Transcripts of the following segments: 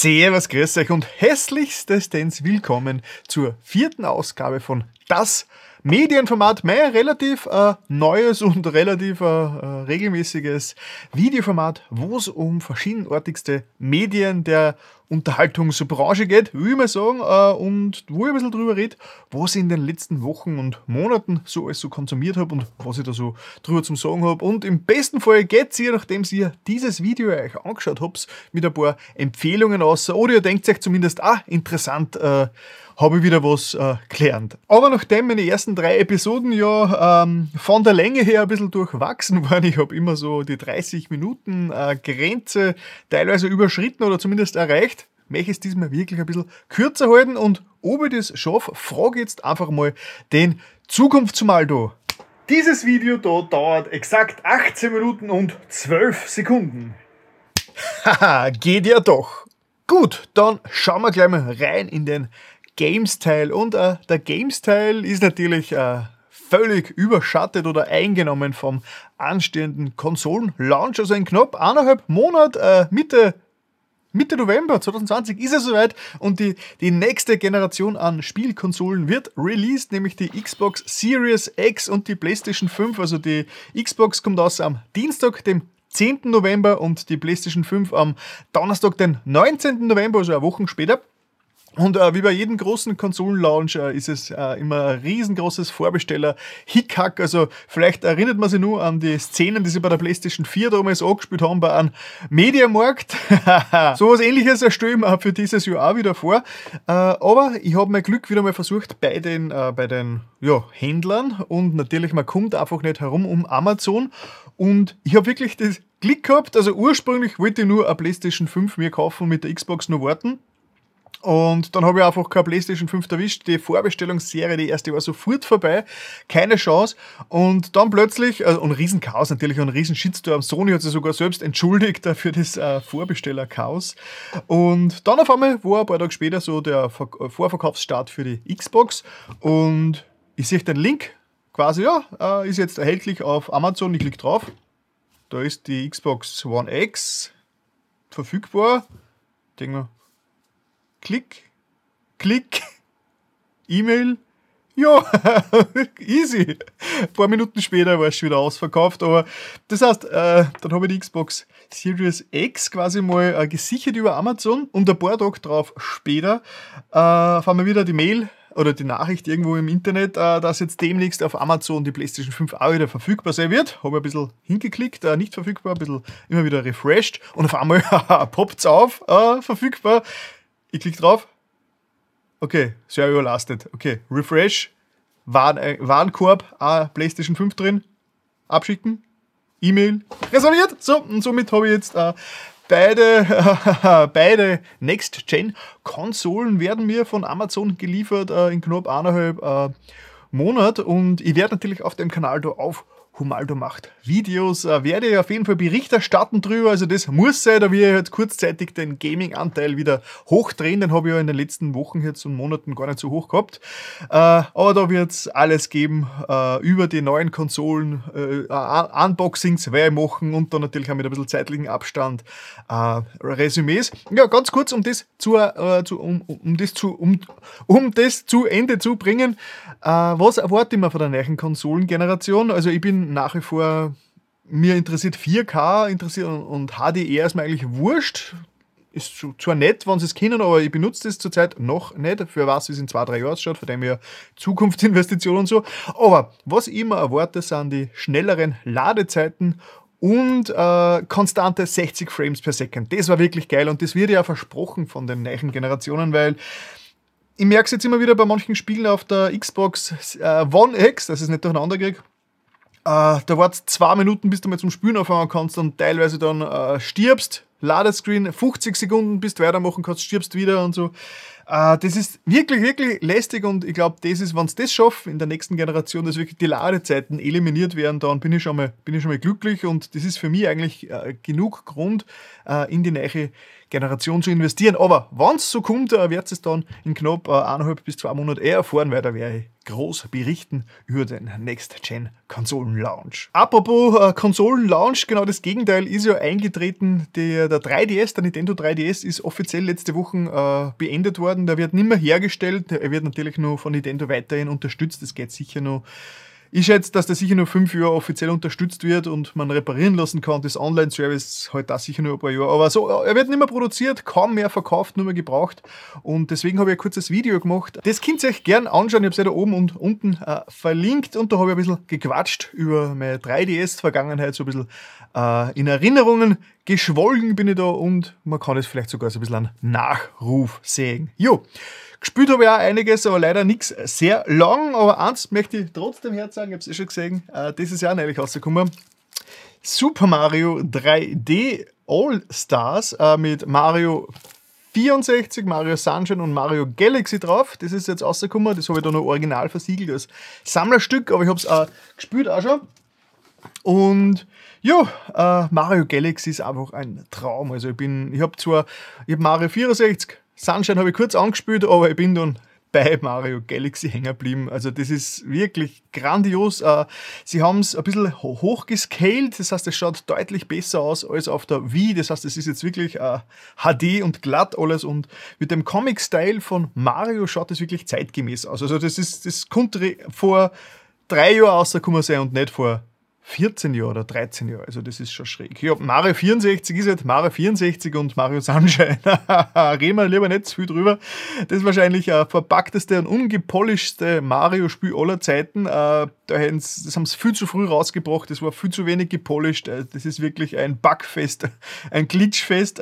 Servus, grüß euch und hässlichstens willkommen zur vierten Ausgabe von Das Medienformat, mein relativ äh, neues und relativ äh, äh regelmäßiges Videoformat, wo es um verschiedenartigste Medien der Unterhaltungsbranche geht, will ich mal sagen, äh, und wo ich ein bisschen drüber rede, was ich in den letzten Wochen und Monaten so alles so konsumiert habe und was ich da so drüber zum Sagen habe. Und im besten Fall geht es ihr, nachdem ihr dieses Video euch angeschaut habt, mit ein paar Empfehlungen aus, oder ihr denkt euch zumindest, ah, interessant, äh, habe ich wieder was äh, gelernt. Aber nachdem meine ersten drei Episoden ja ähm, von der Länge her ein bisschen durchwachsen waren, ich habe immer so die 30 Minuten äh, Grenze teilweise überschritten oder zumindest erreicht, möchte ich es diesmal wirklich ein bisschen kürzer halten und ob ich das schaffe, frage jetzt einfach mal den Zukunftsmaldo. Dieses Video da dauert exakt 18 Minuten und 12 Sekunden. Haha, geht ja doch. Gut, dann schauen wir gleich mal rein in den Games-Teil. Und äh, der Games-Teil ist natürlich äh, völlig überschattet oder eingenommen vom anstehenden Konsolen-Launch. Also in knapp eineinhalb Monaten, äh, Mitte Mitte November 2020 ist es soweit und die, die nächste Generation an Spielkonsolen wird released, nämlich die Xbox Series X und die PlayStation 5. Also die Xbox kommt aus am Dienstag, dem 10. November und die PlayStation 5 am Donnerstag, den 19. November, also eine Woche später. Und äh, wie bei jedem großen Konsolenlaunch äh, ist es äh, immer ein riesengroßes Vorbesteller-Hickhack. Also vielleicht erinnert man sich nur an die Szenen, die sie bei der PlayStation 4 damals angespielt haben bei einem Mediamarkt. so was ähnliches erstelle ich mir für dieses Jahr auch wieder vor. Äh, aber ich habe mein Glück wieder mal versucht bei den, äh, bei den ja, Händlern und natürlich, man kommt einfach nicht herum um Amazon. Und ich habe wirklich das Glück gehabt, also ursprünglich wollte ich nur eine PlayStation 5 mir kaufen und mit der Xbox nur warten. Und dann habe ich einfach keine PlayStation 5 erwischt. Die Vorbestellungsserie, die erste war sofort vorbei. Keine Chance. Und dann plötzlich, also ein Riesenchaos natürlich, ein riesen Shitstorm. Sony hat sich sogar selbst entschuldigt für das äh, Vorbesteller-Chaos. Und dann auf einmal war ein paar Tage später so der Vorverkaufsstart für die Xbox. Und ich sehe den Link quasi, ja, äh, ist jetzt erhältlich auf Amazon. Ich klicke drauf. Da ist die Xbox One X verfügbar. Ich denke mir, Klick, Klick, E-Mail. Ja, easy. Ein paar Minuten später war es schon wieder ausverkauft. Aber das heißt, äh, dann habe ich die Xbox Series X quasi mal äh, gesichert über Amazon und ein paar Tage drauf später äh, fahren wir wieder die Mail oder die Nachricht irgendwo im Internet, äh, dass jetzt demnächst auf Amazon die PlayStation 5 auch wieder verfügbar sein wird. Habe ein bisschen hingeklickt, äh, nicht verfügbar, ein bisschen immer wieder refreshed und auf einmal poppt es auf, äh, verfügbar. Ich klicke drauf. Okay, sehr überlastet. Okay, Refresh. Waren, äh, Warenkorb, ah, PlayStation 5 drin. Abschicken. E-Mail. Reserviert. So, und somit habe ich jetzt äh, beide, beide Next-Gen-Konsolen werden mir von Amazon geliefert äh, in knapp eineinhalb äh, Monat. Und ich werde natürlich auf dem Kanal da auf Humaldo macht Videos, äh, werde ich auf jeden Fall Bericht erstatten drüber, also das muss sein, da wir jetzt kurzzeitig den Gaming-Anteil wieder hochdrehen, den habe ich ja in den letzten Wochen jetzt und Monaten gar nicht so hoch gehabt, äh, aber da wird es alles geben äh, über die neuen Konsolen, äh, Unboxings werde ich machen und dann natürlich auch mit ein bisschen zeitlichen Abstand äh, Resümees. Ja, ganz kurz, um das zu, äh, zu um, um, das zu, um, um das zu Ende zu bringen, was erwarte ich mir von der neuen Konsolengeneration? Also ich bin nach wie vor, mir interessiert 4K interessiert und HDR ist mir eigentlich wurscht. Ist zwar nett, wenn sie es kennen, aber ich benutze das zurzeit noch nicht. Für was es in zwei, drei Jahren ausschaut, von dem her Zukunftsinvestitionen und so. Aber was ich immer erwarte, sind die schnelleren Ladezeiten und äh, konstante 60 Frames per Second. Das war wirklich geil und das wird ja versprochen von den neuen Generationen, weil ich merke es jetzt immer wieder bei manchen Spielen auf der Xbox äh, One X, dass ich es nicht durcheinander kriege. Äh, da wartet zwei Minuten, bis du mal zum Spielen anfangen kannst und teilweise dann äh, stirbst. Ladescreen, 50 Sekunden, bis du weitermachen kannst, stirbst wieder und so. Äh, das ist wirklich, wirklich lästig und ich glaube, das ist, wenn es das schaffen in der nächsten Generation, dass wirklich die Ladezeiten eliminiert werden, dann bin ich schon mal, bin ich schon mal glücklich und das ist für mich eigentlich genug Grund, in die neue Generation zu investieren. Aber wenn es so kommt, äh, wird es dann in knapp äh, eineinhalb bis zwei Monaten eher erfahren, weil da werde ich groß berichten über den Next-Gen-Konsolen-Launch. Apropos äh, Konsolen-Launch, genau das Gegenteil ist ja eingetreten. Der, der 3DS, der Nintendo 3DS, ist offiziell letzte Woche äh, beendet worden. Der wird nicht mehr hergestellt. Er wird natürlich nur von Nintendo weiterhin unterstützt. Das geht sicher noch ich schätze, dass der sicher nur fünf Jahre offiziell unterstützt wird und man reparieren lassen kann. Das Online-Service halt das sicher nur ein paar Jahre. Aber so, er wird nicht mehr produziert, kaum mehr verkauft, nur mehr gebraucht. Und deswegen habe ich ein kurzes Video gemacht. Das könnt ihr euch gern anschauen. Ich habe es ja da oben und unten äh, verlinkt. Und da habe ich ein bisschen gequatscht über meine 3DS-Vergangenheit, so ein bisschen äh, in Erinnerungen geschwollen bin ich da und man kann es vielleicht sogar so ein bisschen einen Nachruf sehen. Jo. Gespielt habe ich auch einiges, aber leider nichts sehr lang. Aber eins möchte ich trotzdem herzagen, ich habe es eh schon gesehen, äh, dieses Jahr neulich rausgekommen. Super Mario 3D All Stars äh, mit Mario 64, Mario Sunshine und Mario Galaxy drauf. Das ist jetzt rausgekommen. Das habe ich da noch original versiegelt als Sammlerstück, aber ich habe es auch gespielt auch schon. Und ja, äh, Mario Galaxy ist einfach ein Traum. Also ich bin, ich habe zwar, ich habe Mario 64 Sunshine habe ich kurz angespielt, aber ich bin dann bei Mario Galaxy hängen geblieben. Also das ist wirklich grandios. Äh, sie haben es ein bisschen hochgescaled, das heißt, es schaut deutlich besser aus als auf der Wii. Das heißt, es ist jetzt wirklich HD äh, und glatt alles und mit dem Comic-Style von Mario schaut es wirklich zeitgemäß aus. Also das ist das konnte vor drei Jahren rausgekommen sein und nicht vor 14 Jahre oder 13 Jahre. Also das ist schon schräg. Ja, Mario 64 ist halt Mario 64 und Mario Sunshine. Reden wir lieber nicht zu viel drüber. Das ist wahrscheinlich ein verpackteste und ungepolischte Mario-Spiel aller Zeiten. Äh, das haben sie viel zu früh rausgebracht. Das war viel zu wenig gepolished. Äh, das ist wirklich ein Bugfest, ein Glitchfest.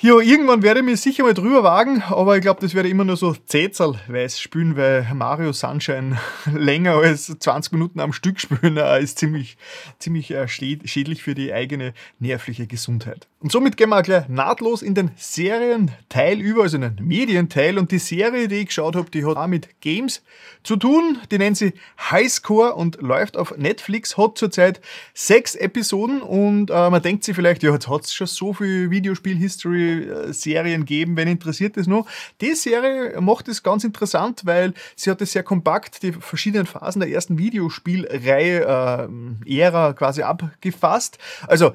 Hier, irgendwann werde ich mich sicher mal drüber wagen, aber ich glaube, das werde ich immer nur so zähzelweise spielen, weil Mario Sunshine länger als 20 Minuten am Stück spielen äh, ist ziemlich, ziemlich äh, schädlich für die eigene nervliche Gesundheit. Und somit gehen wir gleich nahtlos in den Serienteil über, also in den Medienteil. Und die Serie, die ich geschaut habe, die hat auch mit Games zu tun. Die nennt sie Highscore und läuft auf Netflix, hat zurzeit sechs Episoden und äh, man denkt sich vielleicht, ja, jetzt hat es schon so viel Videospiel-History Serien geben, wenn interessiert es noch. Die Serie macht es ganz interessant, weil sie hat es sehr kompakt, die verschiedenen Phasen der ersten Videospielreihe äh, Ära quasi abgefasst. Also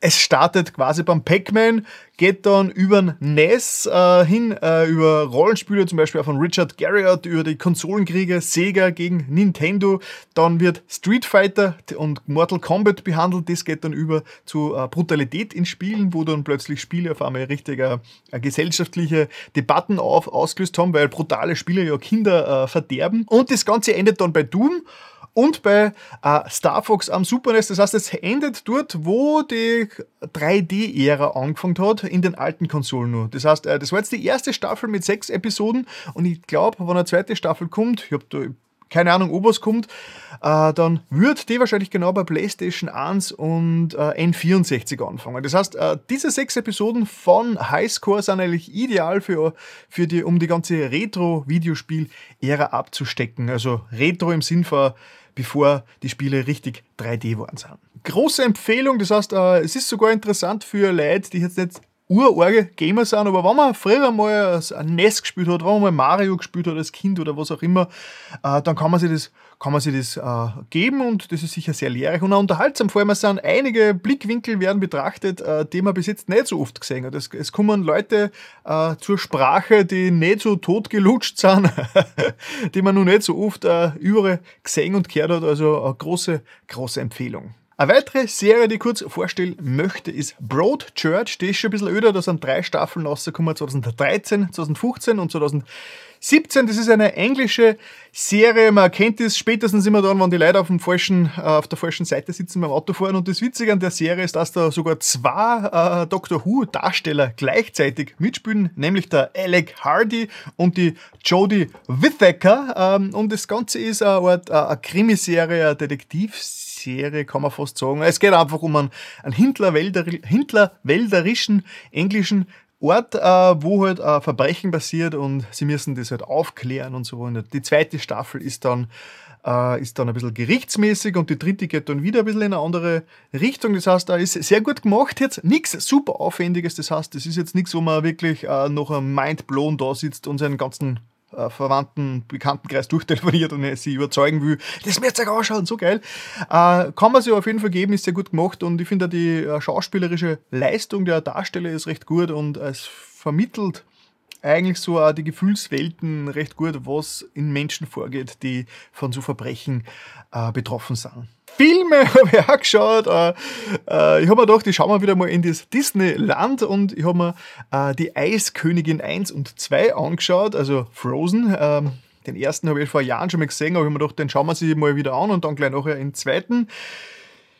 es startet quasi beim Pac-Man, geht dann über NES äh, hin, äh, über Rollenspiele, zum Beispiel auch von Richard Garriott, über die Konsolenkriege Sega gegen Nintendo. Dann wird Street Fighter und Mortal Kombat behandelt. Das geht dann über zu äh, Brutalität in Spielen, wo dann plötzlich Spiele auf einmal richtige äh, gesellschaftliche Debatten auf, ausgelöst haben, weil brutale Spiele ja Kinder äh, verderben. Und das Ganze endet dann bei Doom und bei äh, Star Fox am Super NES. Das heißt, es endet dort, wo die 3D-Ära angefangen hat, in den alten Konsolen nur. Das heißt, äh, das war jetzt die erste Staffel mit sechs Episoden und ich glaube, wenn eine zweite Staffel kommt, ich habe da keine Ahnung, ob was kommt, äh, dann wird die wahrscheinlich genau bei PlayStation 1 und äh, N64 anfangen. Das heißt, äh, diese sechs Episoden von Highscore sind eigentlich ideal für, für die, um die ganze Retro-Videospiel-Ära abzustecken. Also Retro im Sinn von bevor die Spiele richtig 3D waren sind. Große Empfehlung, das heißt, äh, es ist sogar interessant für Leute, die jetzt nicht urorge Gamer sind, aber wenn man früher mal ein NES gespielt hat, wenn man mal Mario gespielt hat als Kind oder was auch immer, äh, dann kann man sich das, kann man sich das äh, geben und das ist sicher sehr lehrreich und auch unterhaltsam. Vor allem sind einige Blickwinkel werden betrachtet, äh, die man bis jetzt nicht so oft gesehen hat. Es, es kommen Leute äh, zur Sprache, die nicht so totgelutscht sind, die man noch nicht so oft äh, überall gesehen und gehört hat. Also eine große, große Empfehlung. Eine weitere Serie, die ich kurz vorstellen möchte, ist Broadchurch. Die ist schon ein bisschen öder, da sind drei Staffeln rausgekommen, 2013, 2015 und 2017. Das ist eine englische Serie, man kennt es spätestens immer dann, wenn die Leute auf, dem falschen, äh, auf der falschen Seite sitzen beim Autofahren. Und das Witzige an der Serie ist, dass da sogar zwei äh, Doctor Who-Darsteller gleichzeitig mitspielen, nämlich der Alec Hardy und die Jodie Whittaker. Ähm, und das Ganze ist eine, Art, eine Krimiserie, eine Detektivserie Serie, kann man fast sagen. Es geht einfach um einen, einen Hintlerwälderischen englischen Ort, äh, wo halt ein Verbrechen passiert und sie müssen das halt aufklären und so. Und die zweite Staffel ist dann äh, ist dann ein bisschen gerichtsmäßig und die dritte geht dann wieder ein bisschen in eine andere Richtung. Das heißt, da ist sehr gut gemacht jetzt. Nichts super Aufwendiges. Das heißt, das ist jetzt nichts, wo man wirklich äh, noch ein Mindblown da sitzt und seinen ganzen äh, Verwandten, Bekanntenkreis durchtelefoniert und sie überzeugen will, das ihr euch anschauen, so geil. Äh, kann man sich auf jeden Fall geben, ist sehr gut gemacht und ich finde die äh, schauspielerische Leistung der Darsteller ist recht gut und es vermittelt eigentlich so auch die Gefühlswelten recht gut, was in Menschen vorgeht, die von so Verbrechen äh, betroffen sind. Filme habe ich auch geschaut. Äh, äh, ich habe mir gedacht, ich schaue mal wieder mal in das Disneyland und ich habe mir äh, die Eiskönigin 1 und 2 angeschaut, also Frozen. Ähm, den ersten habe ich vor Jahren schon mal gesehen, aber ich habe mir gedacht, den schauen wir sich mal wieder an und dann gleich nachher den zweiten.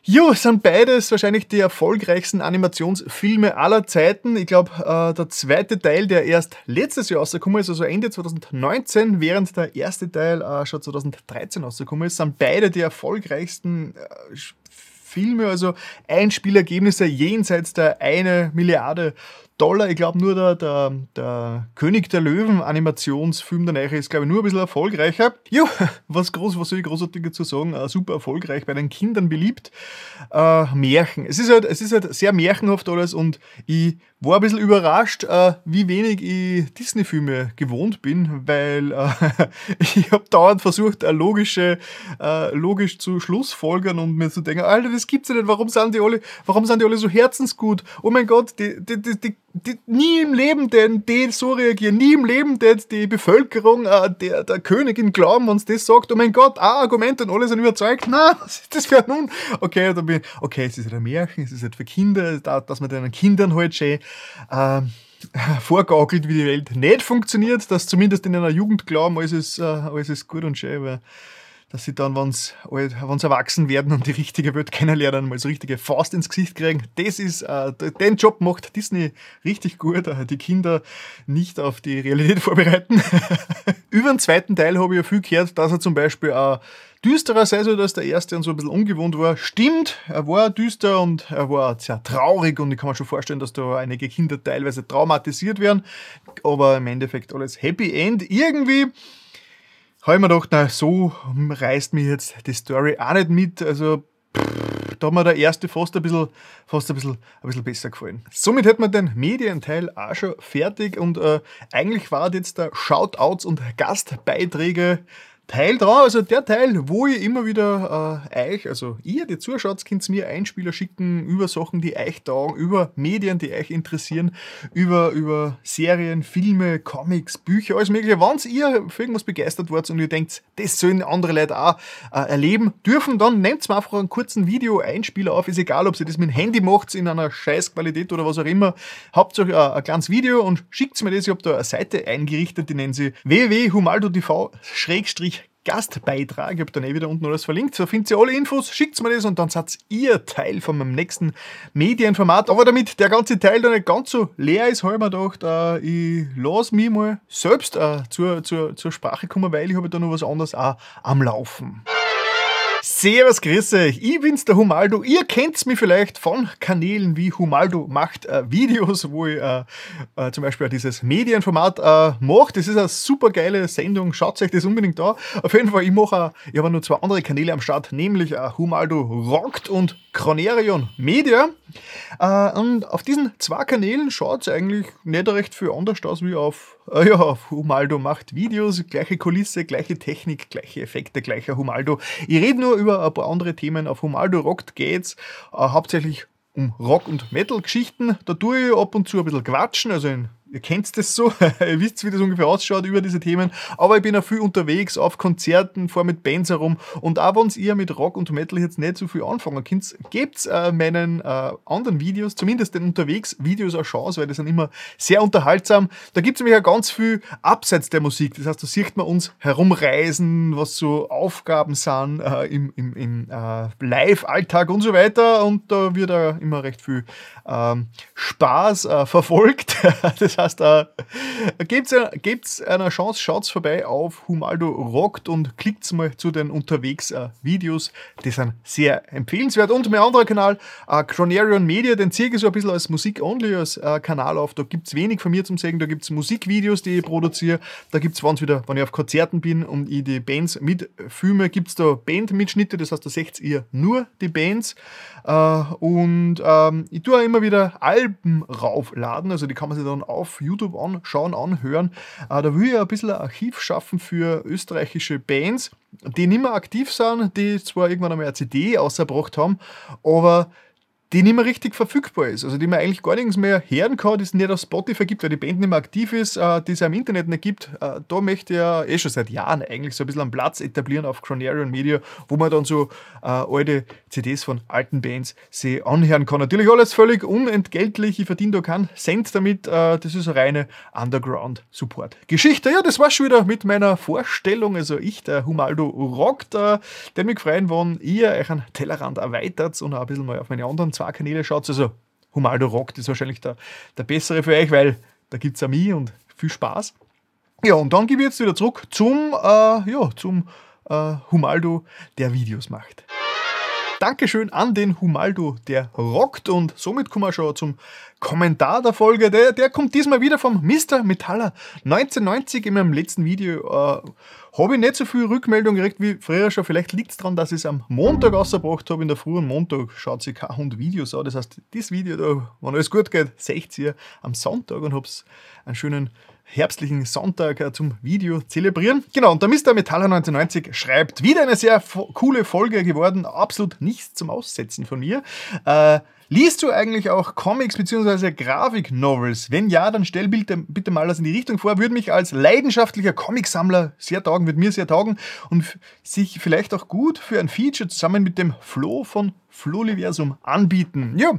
Jo, sind beides wahrscheinlich die erfolgreichsten Animationsfilme aller Zeiten. Ich glaube, äh, der zweite Teil, der erst letztes Jahr rausgekommen ist, also Ende 2019, während der erste Teil äh, schon 2013 rausgekommen ist, sind beide die erfolgreichsten äh, Filme, also Einspielergebnisse jenseits der eine Milliarde Dollar. Ich glaube nur der, der, der, König der Löwen Animationsfilm der Neue ist, glaube ich, nur ein bisschen erfolgreicher. Jo, was groß, was soll ich großartig dazu sagen? Uh, super erfolgreich, bei den Kindern beliebt. Uh, Märchen. Es ist, halt, es ist halt sehr märchenhaft alles und ich war ein bisschen überrascht, uh, wie wenig ich Disney-Filme gewohnt bin, weil ich habe dauernd versucht, logische, logisch zu schlussfolgern und mir zu denken, Alter, das gibt's ja nicht, warum sind die alle, warum sind die alle so herzensgut? Oh mein Gott, die, die, die, die die, nie im Leben denn die so reagieren, nie im Leben denn die Bevölkerung äh, der, der Königin glauben, wenn sie das sagt, oh mein Gott, ein Argument und alle sind überzeugt, na, was ist das für nun? Okay, dann bin ich, okay, es ist halt ein Märchen, es ist halt für Kinder, dass man den Kindern halt schön äh, vorgaukelt, wie die Welt nicht funktioniert, dass zumindest in einer Jugend glauben, alles ist, äh, alles ist gut und schön, weil dass sie dann, wenn sie erwachsen werden und die richtige Welt kennenlernen, mal so richtige Faust ins Gesicht kriegen. Das ist, äh, den Job macht Disney richtig gut, äh, die Kinder nicht auf die Realität vorbereiten. Über den zweiten Teil habe ich ja viel gehört, dass er zum Beispiel auch düsterer sei so, dass der erste und so ein bisschen ungewohnt war. Stimmt, er war düster und er war sehr traurig und ich kann mir schon vorstellen, dass da einige Kinder teilweise traumatisiert werden, aber im Endeffekt alles Happy End. Irgendwie habe ich mir gedacht, na, so reißt mich jetzt die Story auch nicht mit. Also, pff, da hat mir der erste fast ein bisschen, fast ein bisschen, ein bisschen besser gefallen. Somit hätten wir den Medienteil auch schon fertig und äh, eigentlich war jetzt der Shoutouts und Gastbeiträge Teil dran, also der Teil, wo ihr immer wieder äh, euch, also ihr, die zuschaut, könnt mir Einspieler schicken über Sachen, die euch taugen, über Medien, die euch interessieren, über, über Serien, Filme, Comics, Bücher, alles mögliche. Wenn ihr für irgendwas begeistert wart und ihr denkt, das sollen andere Leute auch äh, erleben dürfen, dann nehmt mir einfach einen kurzen Video-Einspieler auf. Ist egal, ob ihr das mit dem Handy macht, in einer Scheißqualität oder was auch immer. Habt euch äh, ein kleines Video und schickt mir das. Ich habe da eine Seite eingerichtet, die nennen sie www.humaldo.tv Gastbeitrag. Ich habe dann eh wieder unten alles verlinkt. So findet ihr alle Infos, schickt mir das und dann seid ihr Teil von meinem nächsten Medienformat. Aber damit der ganze Teil dann nicht ganz so leer ist, habe ich mir gedacht, äh, ich lasse mich mal selbst äh, zur, zur, zur Sprache kommen, weil ich habe da noch was anderes auch am Laufen. Servus, grüß euch. Ich bin's, der Humaldo. Ihr kennt's mich vielleicht von Kanälen wie Humaldo macht äh, Videos, wo ich äh, äh, zum Beispiel dieses Medienformat äh, mache. Das ist eine super geile Sendung. Schaut euch das unbedingt an. Auf jeden Fall, ich mache, ich habe noch zwei andere Kanäle am Start, nämlich äh, Humaldo Rockt und Chronerion Media. Äh, und auf diesen zwei Kanälen schaut es eigentlich nicht recht viel anders aus wie auf, äh, ja, auf Humaldo macht Videos, gleiche Kulisse, gleiche Technik, gleiche Effekte, gleicher Humaldo. Ich rede nur über ein paar andere Themen. Auf Humaldo Rockt geht's äh, hauptsächlich um Rock- und Metal-Geschichten. Da tue ich ab und zu ein bisschen quatschen, also in ihr kennt das so, ihr wisst, wie das ungefähr ausschaut über diese Themen, aber ich bin auch viel unterwegs, auf Konzerten, vor mit Bands herum. Und auch wenn ihr mit Rock und Metal jetzt nicht so viel anfangen könnt, gebt äh, meinen äh, anderen Videos, zumindest den Unterwegs-Videos eine Chance, weil die sind immer sehr unterhaltsam. Da gibt es nämlich auch ganz viel abseits der Musik, das heißt, da sieht man uns herumreisen, was so Aufgaben sind äh, im, im, im äh, Live-Alltag und so weiter. Und da wird auch immer recht viel ähm, Spaß äh, verfolgt. das heißt, äh, gebt's, gebt's einer Chance, schaut's vorbei auf Humaldo Rockt und klickt's mal zu den unterwegs äh, Videos. Die sind sehr empfehlenswert. Und mein anderer Kanal, äh, Cronarion Media, den ziehe ich so ein bisschen als Musik-only als äh, Kanal auf. Da gibt's wenig von mir zum sagen. Da gibt's Musikvideos, die ich produziere. Da gibt's, wenn's wieder, wenn ich auf Konzerten bin und ich die Bands mitfilme, gibt's da Bandmitschnitte. Das heißt, da seht ihr nur die Bands. Äh, und ähm, ich tue auch immer wieder Alben raufladen. Also die kann man sich dann auf YouTube anschauen, anhören. Äh, da will ich ein bisschen ein Archiv schaffen für österreichische Bands, die nicht mehr aktiv sind, die zwar irgendwann einmal eine CD ausgebracht haben, aber die nicht mehr richtig verfügbar ist. Also die man eigentlich gar nichts mehr hören kann, die es nicht auf Spotify gibt, weil die Band nicht mehr aktiv ist, äh, die es im Internet nicht gibt. Äh, da möchte ich ja eh schon seit Jahren eigentlich so ein bisschen einen Platz etablieren auf Cronarian Media, wo man dann so äh, alte CDs von alten Bands sich anhören kann. Natürlich alles völlig unentgeltlich, ich verdiene da keinen Cent damit. Das ist eine reine Underground-Support-Geschichte. Ja, das war schon wieder mit meiner Vorstellung. Also ich, der Humaldo rockt, äh, der mich freuen, wenn ihr einen Tellerrand erweitert und auch ein bisschen mal auf meine anderen zwei Kanäle schaut, also Humaldo Rockt ist wahrscheinlich der, der bessere für euch, weil da gibt es auch mich und viel Spaß. Ja, und dann gebe ich jetzt wieder zurück zum, äh, ja, zum äh, Humaldo, der Videos macht. Dankeschön an den Humaldo, der rockt und somit kommen wir schon zum Kommentar der Folge. Der, der kommt diesmal wieder vom Mr. Metaller 1990 in meinem letzten Video. Äh, habe ich nicht so viel Rückmeldung gekriegt wie früher schon. Vielleicht liegt es daran, dass ich es am Montag ausgebracht habe. In der frühen Montag schaut sich kein Hund Videos an. Das heißt, das Video, da, wenn alles gut geht, seht ihr am Sonntag und hab's einen schönen herbstlichen Sonntag äh, zum Video zelebrieren. Genau, und der Mr. Metaller 1990 schreibt, wieder eine sehr coole Folge geworden, absolut nichts zum Aussetzen von mir. Äh, Liest du eigentlich auch Comics bzw. Grafik-Novels? Wenn ja, dann stell bitte, bitte mal das in die Richtung vor. Würde mich als leidenschaftlicher Comicsammler sehr taugen, würde mir sehr taugen und sich vielleicht auch gut für ein Feature zusammen mit dem Flo von Floliversum anbieten. Ja,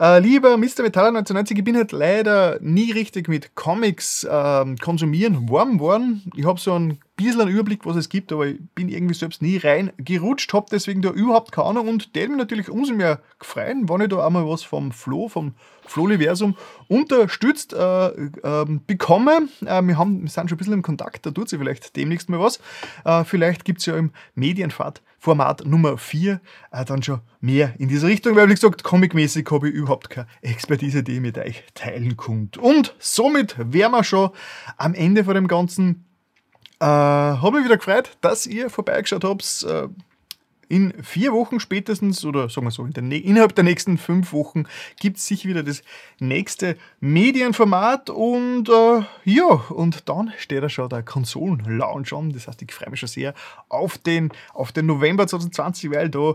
äh, lieber Mr. Metaller 1990, ich bin halt leider nie richtig mit Comics äh, konsumieren warm geworden. Ich habe so ein bisschen einen Überblick, was es gibt, aber ich bin irgendwie selbst nie reingerutscht, habe deswegen da überhaupt keine Ahnung und der mich natürlich umso mehr gefreut, wenn ich da einmal was vom Flo, vom Floliversum unterstützt äh, äh, bekomme. Äh, wir, haben, wir sind schon ein bisschen im Kontakt, da tut sich vielleicht demnächst mal was. Äh, vielleicht gibt es ja im Medienfahrt Format Nummer 4 äh, dann schon mehr in diese Richtung, weil wie gesagt, comicmäßig habe ich überhaupt keine Expertise, die ich mit euch teilen konnte. Und somit wären wir schon am Ende von dem Ganzen. Äh, habe mich wieder gefreut, dass ihr vorbeigeschaut habt. Äh, in vier Wochen spätestens, oder sagen wir so, in der, innerhalb der nächsten fünf Wochen gibt es sicher wieder das nächste Medienformat und äh, ja, und dann steht da schon der Konsolen-Launch an. Das heißt, ich freue mich schon sehr auf den, auf den November 2020, weil da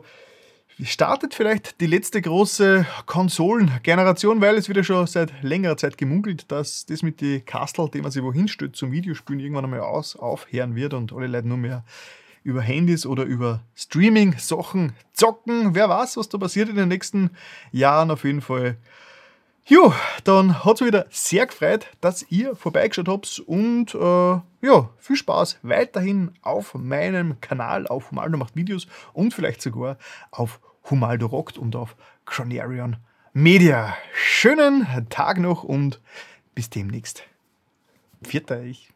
startet vielleicht die letzte große Konsolengeneration, weil es wieder schon seit längerer Zeit gemunkelt, dass das mit den Kastel, die man sich wohin stellt zum Videospielen, irgendwann einmal aus, aufhören wird und alle Leute nur mehr über Handys oder über Streaming-Sachen zocken. Wer weiß, was da passiert in den nächsten Jahren auf jeden Fall. Jo, dann hat es wieder sehr gefreut, dass ihr vorbeigeschaut habt und äh, ja, viel Spaß weiterhin auf meinem Kanal, auf Humaldo macht Videos und vielleicht sogar auf Humaldo rockt und auf Cronarion Media. Schönen Tag noch und bis demnächst. Vierter ich.